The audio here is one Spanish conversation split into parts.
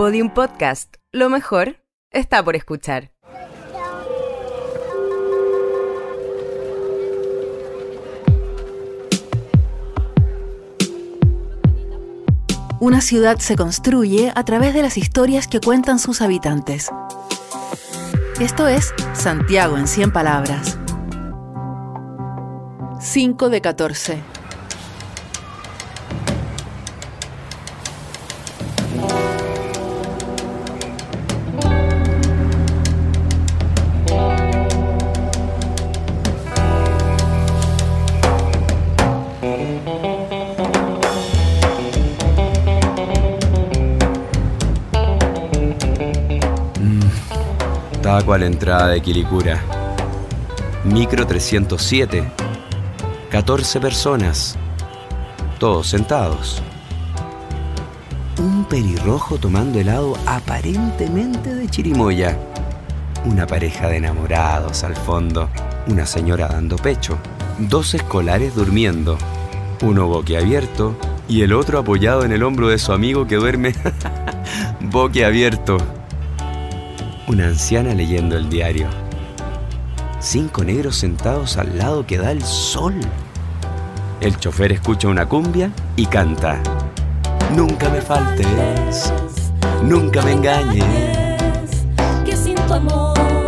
Podium Podcast. Lo mejor está por escuchar. Una ciudad se construye a través de las historias que cuentan sus habitantes. Esto es Santiago en 100 palabras. 5 de 14. Taco a la entrada de Quilicura. Micro 307. 14 personas. Todos sentados. Un pelirrojo tomando helado aparentemente de chirimoya. Una pareja de enamorados al fondo. Una señora dando pecho. Dos escolares durmiendo. Uno boquiabierto y el otro apoyado en el hombro de su amigo que duerme boquiabierto una anciana leyendo el diario. Cinco negros sentados al lado que da el sol. El chofer escucha una cumbia y canta. Nunca me faltes, nunca me engañes. Que sin tu amor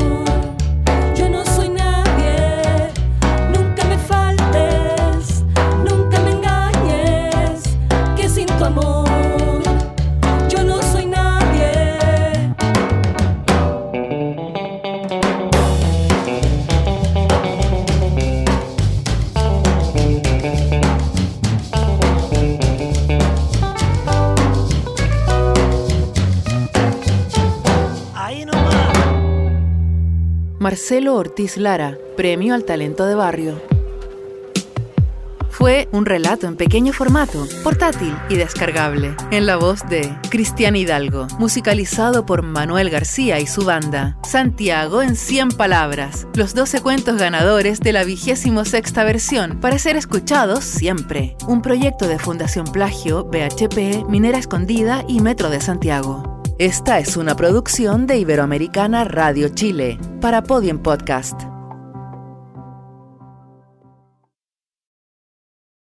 Marcelo Ortiz Lara, Premio al Talento de Barrio. Fue un relato en pequeño formato, portátil y descargable, en la voz de Cristian Hidalgo, musicalizado por Manuel García y su banda. Santiago en 100 palabras, los 12 cuentos ganadores de la vigésimo sexta versión, para ser escuchados siempre. Un proyecto de Fundación Plagio, BHP, Minera Escondida y Metro de Santiago. Esta es una producción de Iberoamericana Radio Chile para Podium Podcast.